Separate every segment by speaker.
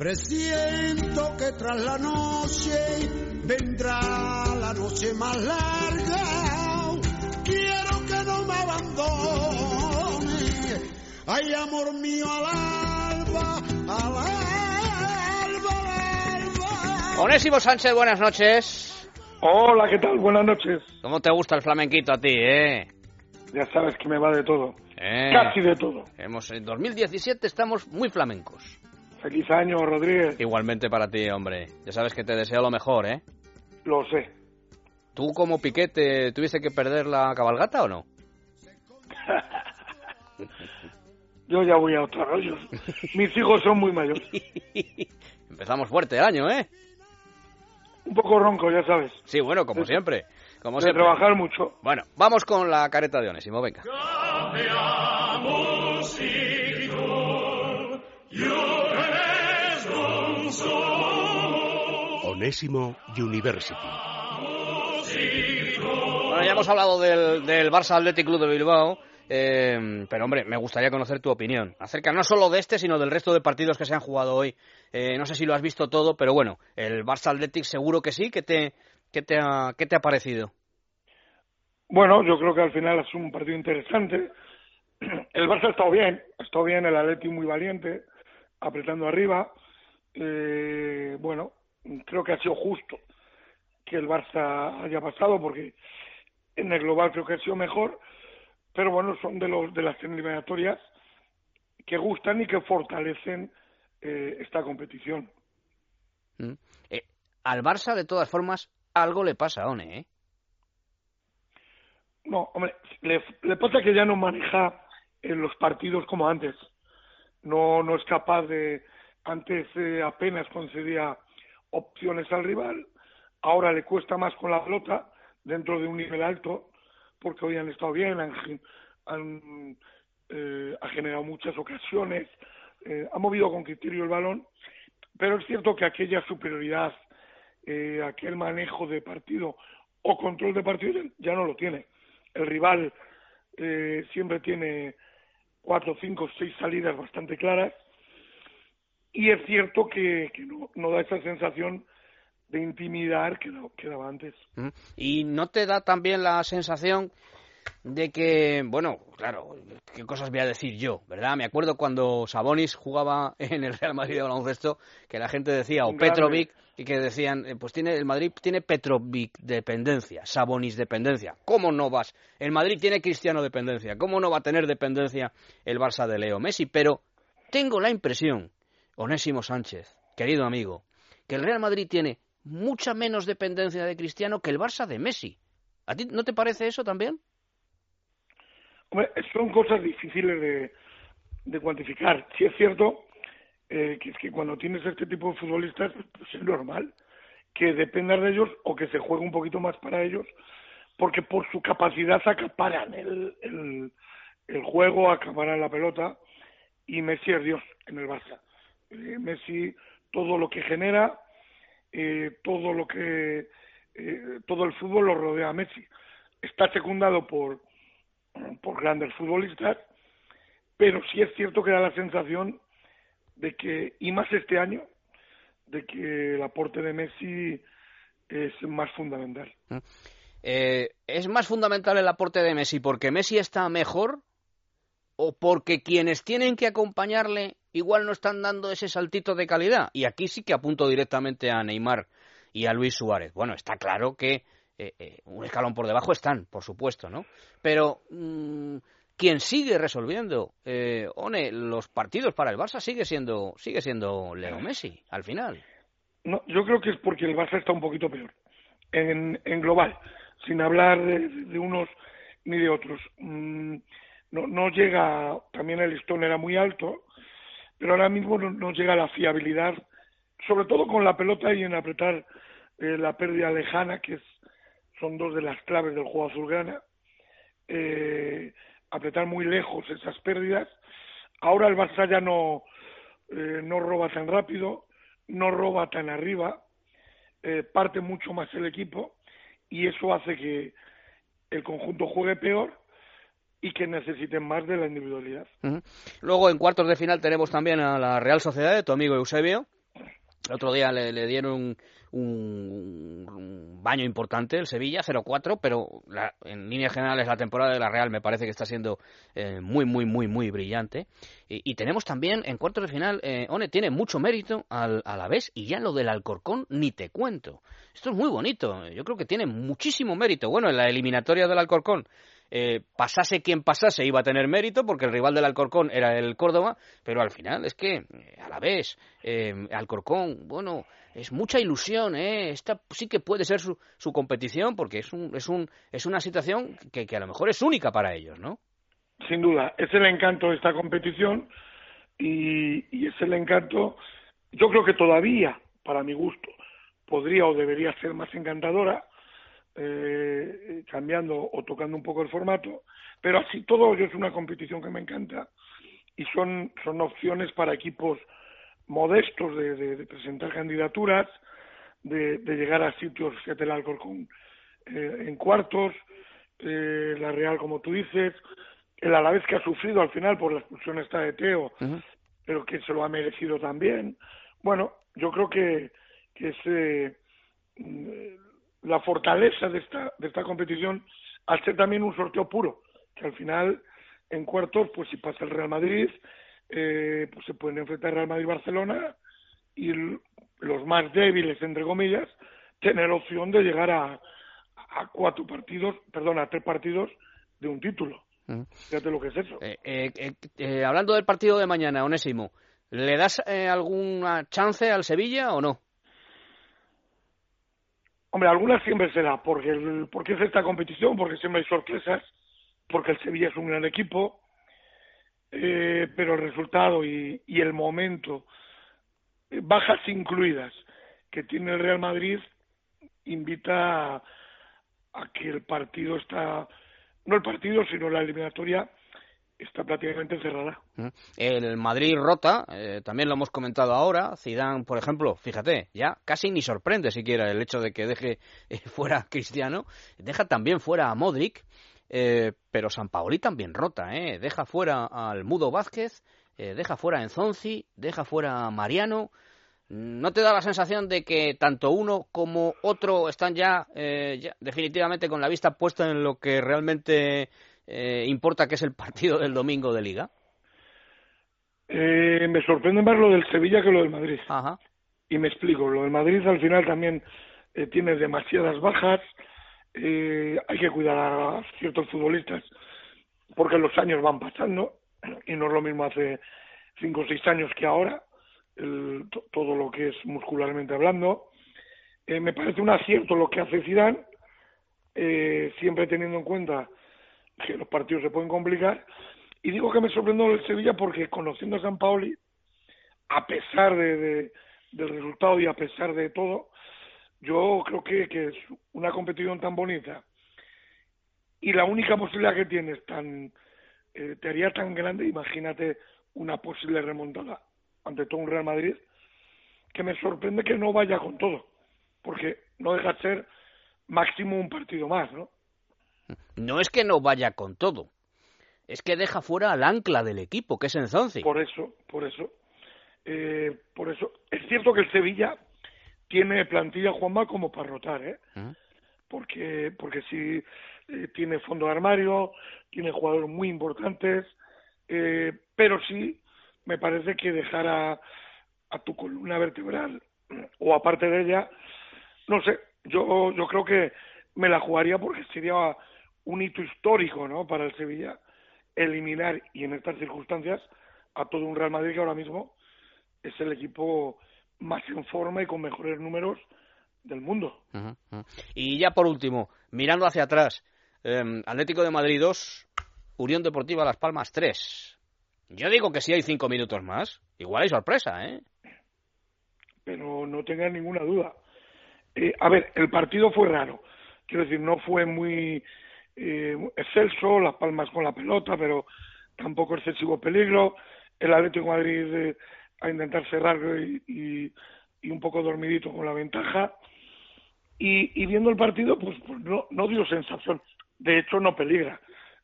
Speaker 1: Presiento que tras la noche vendrá la noche más larga. Quiero que no me abandone. Ay, amor mío, al alba, al alba, al alba.
Speaker 2: Onésimo Sánchez, buenas noches.
Speaker 3: Hola, ¿qué tal? Buenas noches.
Speaker 2: ¿Cómo te gusta el flamenquito a ti, eh?
Speaker 3: Ya sabes que me va de todo.
Speaker 2: Eh,
Speaker 3: Casi de todo.
Speaker 2: Hemos, en 2017 estamos muy flamencos.
Speaker 3: Feliz año, Rodríguez.
Speaker 2: Igualmente para ti, hombre. Ya sabes que te deseo lo mejor, ¿eh?
Speaker 3: Lo sé.
Speaker 2: ¿Tú como Piquete tuviste que perder la cabalgata o no?
Speaker 3: Yo ya voy a otros rollos. Mis hijos son muy mayores.
Speaker 2: Empezamos fuerte el año, ¿eh?
Speaker 3: Un poco ronco, ya sabes.
Speaker 2: Sí, bueno, como siempre. Como
Speaker 3: De
Speaker 2: siempre.
Speaker 3: trabajar mucho.
Speaker 2: Bueno, vamos con la careta de Onésimo, venga.
Speaker 4: Onésimo University.
Speaker 2: Bueno, ya hemos hablado del, del Barça Athletic Club de Bilbao, eh, pero hombre, me gustaría conocer tu opinión acerca no solo de este, sino del resto de partidos que se han jugado hoy. Eh, no sé si lo has visto todo, pero bueno, el Barça Athletic seguro que sí. ¿Qué te, qué te, ha, qué te ha parecido?
Speaker 3: Bueno, yo creo que al final es un partido interesante. El Barça ha estado bien, ha estado bien, el Atleti muy valiente, apretando arriba. Eh, bueno, creo que ha sido justo que el Barça haya pasado porque en el global creo que ha sido mejor, pero bueno, son de los de las eliminatorias que gustan y que fortalecen eh, esta competición.
Speaker 2: ¿Mm? Eh, al Barça, de todas formas, algo le pasa, One, ¿eh?
Speaker 3: No, hombre, le, le pasa que ya no maneja en los partidos como antes. No, no es capaz de. Antes eh, apenas concedía opciones al rival. Ahora le cuesta más con la pelota dentro de un nivel alto, porque hoy han estado bien, han, eh, generado muchas ocasiones, eh, ha movido con criterio el balón, pero es cierto que aquella superioridad, eh, aquel manejo de partido o control de partido ya no lo tiene. El rival eh, siempre tiene cuatro, cinco, seis salidas bastante claras y es cierto que, que no, no da esa sensación de intimidar que, da- que daba antes.
Speaker 2: ¿Mm? ¿Y no te da también la sensación de que, bueno, claro, qué cosas voy a decir yo, ¿verdad? Me acuerdo cuando Sabonis jugaba en el Real Madrid de baloncesto, que la gente decía, o. Petrovic, y que decían, eh, pues tiene el Madrid tiene Petrovic dependencia, Sabonis dependencia. ¿Cómo no vas? El Madrid tiene Cristiano dependencia. ¿Cómo no va a tener dependencia el Barça de Leo Messi? Pero tengo la impresión, Onésimo Sánchez, querido amigo, que el Real Madrid tiene mucha menos dependencia de Cristiano que el Barça de Messi. ¿A ti no te parece eso también?
Speaker 3: Hombre, son cosas difíciles de, de cuantificar. Sí es cierto eh, que cuando tienes este tipo de futbolistas, pues es normal que dependas de ellos o que se juegue un poquito más para ellos, porque por su capacidad acaparan el, el, el juego, acaparan la pelota, y Messi es Dios en el Barça. Messi, todo lo que genera, eh, todo lo que, eh, todo el fútbol lo rodea a Messi. Está secundado por, por grandes futbolistas, pero sí es cierto que da la sensación de que, y más este año, de que el aporte de Messi es más fundamental.
Speaker 2: Eh, ¿Es más fundamental el aporte de Messi porque Messi está mejor o porque quienes tienen que acompañarle igual no están dando ese saltito de calidad? Y aquí sí que apunto directamente a Neymar y a Luis Suárez. Bueno, está claro que eh, eh, un escalón por debajo están, por supuesto, ¿no? Pero mm, quien sigue resolviendo, eh, One, los partidos para el Barça sigue siendo, sigue siendo Leo Messi, al final.
Speaker 3: No, yo creo que es porque el Barça está un poquito peor, en, en global, sin hablar de, de unos ni de otros. Mm, no, no llega, también el listón era muy alto, pero ahora mismo no, no llega la fiabilidad, sobre todo con la pelota y en apretar eh, la pérdida lejana, que es, son dos de las claves del juego azulgrana. Eh, apretar muy lejos esas pérdidas. Ahora el Barça ya no, eh, no roba tan rápido, no roba tan arriba, eh, parte mucho más el equipo y eso hace que el conjunto juegue peor y que necesiten más de la individualidad.
Speaker 2: Luego en cuartos de final tenemos también a la Real Sociedad de tu amigo Eusebio, El otro día le, le dieron un, un, baño importante el Sevilla, 0-4, pero la, en líneas generales la temporada de la Real me parece que está siendo eh, muy, muy, muy, muy brillante. Y, y, tenemos también en cuartos de final, eh, One tiene mucho mérito al, a la vez y ya lo del Alcorcón ni te cuento. Esto es muy bonito, yo creo que tiene muchísimo mérito. Bueno, en la eliminatoria del Alcorcón eh, pasase quien pasase iba a tener mérito porque el rival del Alcorcón era el Córdoba, pero al final es que a la vez eh, Alcorcón, bueno, es mucha ilusión, ¿eh? Esta sí que puede ser su, su competición porque es un, es un es una situación que, que a lo mejor es única para ellos, ¿no?
Speaker 3: Sin duda, es el encanto de esta competición y, y es el encanto, yo creo que todavía, para mi gusto, podría o debería ser más encantadora, eh, cambiando o tocando un poco el formato, pero así todo es una competición que me encanta y son, son opciones para equipos modestos de, de, de presentar candidaturas, de, de, llegar a sitios, fíjate el Alcorcón eh, en cuartos, eh, la Real como tú dices, el Alavés que ha sufrido al final por la expulsión esta de Teo, uh -huh. pero que se lo ha merecido también. Bueno, yo creo que, que es eh, la fortaleza de esta, de esta competición al ser también un sorteo puro, que al final en cuartos, pues si pasa el Real Madrid, eh, pues se pueden enfrentar Real Madrid-Barcelona y los más débiles, entre comillas, tener opción de llegar a, a cuatro partidos, perdón, a tres partidos de un título. -huh. Fíjate lo que es eso.
Speaker 2: Eh, eh, eh, hablando del partido de mañana, Onésimo, ¿le das eh, alguna chance al Sevilla o no?
Speaker 3: Hombre, algunas siempre será, porque, el, porque es esta competición, porque siempre hay sorpresas, porque el Sevilla es un gran equipo, eh, pero el resultado y, y el momento, eh, bajas incluidas, que tiene el Real Madrid, invita a, a que el partido está, no el partido, sino la eliminatoria, está prácticamente cerrada.
Speaker 2: El Madrid rota, eh, también lo hemos comentado ahora. Zidane, por ejemplo, fíjate, ya casi ni sorprende siquiera el hecho de que deje eh, fuera a Cristiano. Deja también fuera a Modric, eh, pero San Paoli también rota, ¿eh? Deja fuera al Mudo Vázquez, eh, deja fuera a Enzonzi, deja fuera a Mariano. ¿No te da la sensación de que tanto uno como otro están ya, eh, ya definitivamente con la vista puesta en lo que realmente eh, importa que es el partido del domingo de Liga?
Speaker 3: Eh, me sorprende más lo del Sevilla que lo del Madrid.
Speaker 2: Ajá.
Speaker 3: Y me explico, lo del Madrid al final también eh, tiene demasiadas bajas, eh, hay que cuidar a ciertos futbolistas porque los años van pasando y no es lo mismo hace cinco o seis años que ahora, el, todo lo que es muscularmente hablando. Eh, me parece un acierto lo que hace Zidane, eh, siempre teniendo en cuenta que los partidos se pueden complicar. Y digo que me sorprendió el Sevilla porque conociendo a San Paoli, a pesar de, de, del resultado y a pesar de todo, yo creo que, que es una competición tan bonita y la única posibilidad que tienes tan eh, te haría tan grande, imagínate una posible remontada ante todo un Real Madrid, que me sorprende que no vaya con todo, porque no deja de ser máximo un partido más, ¿no?
Speaker 2: No es que no vaya con todo, es que deja fuera al ancla del equipo, que es Enzonzi.
Speaker 3: Por eso, por eso. Eh, por eso. Es cierto que el Sevilla tiene plantilla Juanma como para rotar, ¿eh? -huh. Porque, porque sí eh, tiene fondo de armario, tiene jugadores muy importantes, eh, pero sí me parece que dejar a, a tu columna vertebral o aparte de ella, no sé, yo, yo creo que me la jugaría porque sería un hito histórico ¿no? para el Sevilla eliminar y en estas circunstancias a todo un Real Madrid que ahora mismo es el equipo más en forma y con mejores números del mundo.
Speaker 2: Uh -huh. Y ya por último, mirando hacia atrás, eh, Atlético de Madrid 2, Unión Deportiva Las Palmas 3. Yo digo que si hay cinco minutos más, igual hay sorpresa, ¿eh?
Speaker 3: Pero no tengas ninguna duda. Eh, a ver, el partido fue raro. Quiero decir, no fue muy eh, excelso, Las Palmas con la pelota, pero tampoco excesivo peligro. El Atlético de Madrid eh, a intentar cerrar y, y, y, un poco dormidito con la ventaja. Y, y viendo el partido, pues, pues, no, no dio sensación. De hecho, no peligra.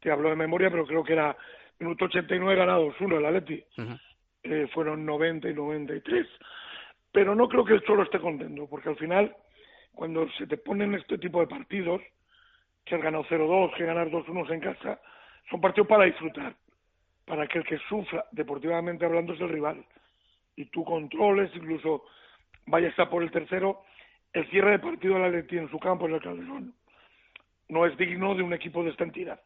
Speaker 3: Te hablo de memoria, pero creo que era minuto 89 ganados 1 el Atleti. Uh -huh. eh, fueron 90 y 93. pero no creo que el Cholo esté contento, porque al final, cuando se te ponen este tipo de partidos, que has ganado 0-2, que ganar 2-1 en casa, son partidos para disfrutar, para que el que sufra, deportivamente hablando, es el rival. Y tú controles, incluso vayas a por el tercero, el cierre de partido de la Leti en su campo, en el Calderón, no es digno de un equipo de esta entidad.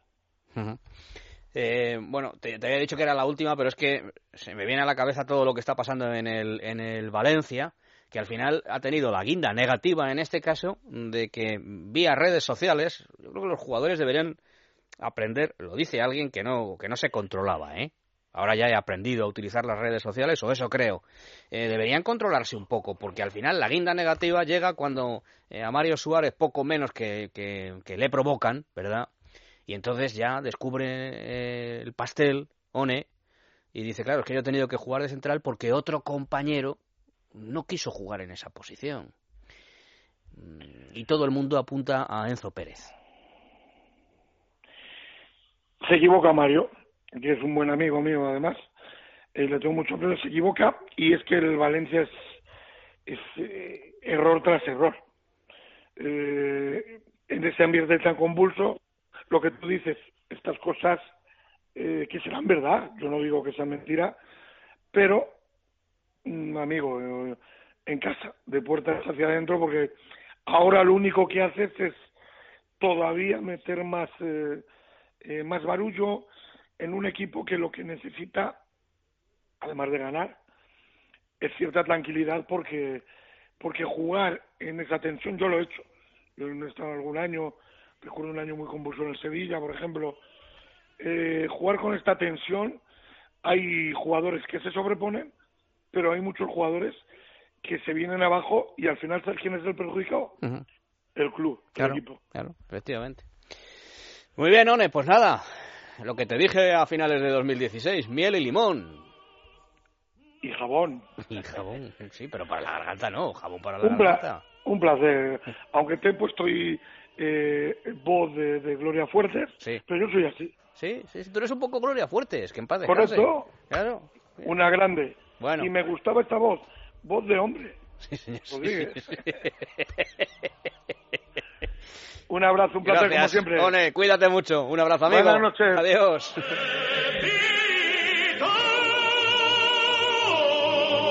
Speaker 2: Eh, bueno, te, había dicho que era la última, pero es que se me viene a la cabeza todo lo que está pasando en el, en el Valencia, que al final ha tenido la guinda negativa en este caso de que vía redes sociales, yo creo que los jugadores deberían aprender, lo dice alguien que no, que no se controlaba, ¿eh? Ahora ya he aprendido a utilizar las redes sociales, o eso creo. Eh, deberían controlarse un poco, porque al final la guinda negativa llega cuando eh, a Mario Suárez poco menos que, le provocan, ¿verdad? Y entonces ya descubre eh, el pastel, One, y dice, claro, es que yo he tenido que jugar de central porque otro compañero no quiso jugar en esa posición. Y todo el mundo apunta a Enzo Pérez.
Speaker 3: Se equivoca Mario, que es un buen amigo mío además. Eh, le tengo mucho pero se equivoca y es que el Valencia es, es eh, error tras error. en ese ambiente tan convulso, lo que tú dices, estas cosas eh, que serán verdad, yo no digo que sean mentira, pero, mm, amigo, eh, en casa, de puertas hacia adentro, porque ahora lo único que haces es todavía meter más, eh, eh, más barullo en un equipo que lo que necesita, además de ganar, es cierta tranquilidad porque porque jugar en esa tensión yo lo he hecho. Yo he estado algún año recuerdo un año muy convulso en el Sevilla, por ejemplo, eh, jugar con esta tensión, hay jugadores que se sobreponen, pero hay muchos jugadores que se vienen abajo y al final, ¿sabes quién es el perjudicado? El club,
Speaker 2: el
Speaker 3: equipo.
Speaker 2: Claro, efectivamente. Muy bien, One, pues nada, lo que te dije a finales de 2016, miel y limón.
Speaker 3: Y jabón.
Speaker 2: Y jabón, sí, pero para la garganta no, jabón para la garganta.
Speaker 3: Un placer, aunque te he puesto y eh, voz de, Gloria Fuertes, pero yo soy así.
Speaker 2: Sí, sí, tú eres un poco Gloria Fuertes, que en paz
Speaker 3: Correcto.
Speaker 2: Claro.
Speaker 3: Una grande.
Speaker 2: Bueno.
Speaker 3: Y me gustaba esta voz, voz de hombre. un abrazo, un placer como siempre.
Speaker 2: cuídate mucho. Un abrazo, amigo.
Speaker 3: Buenas noches.
Speaker 2: Adiós.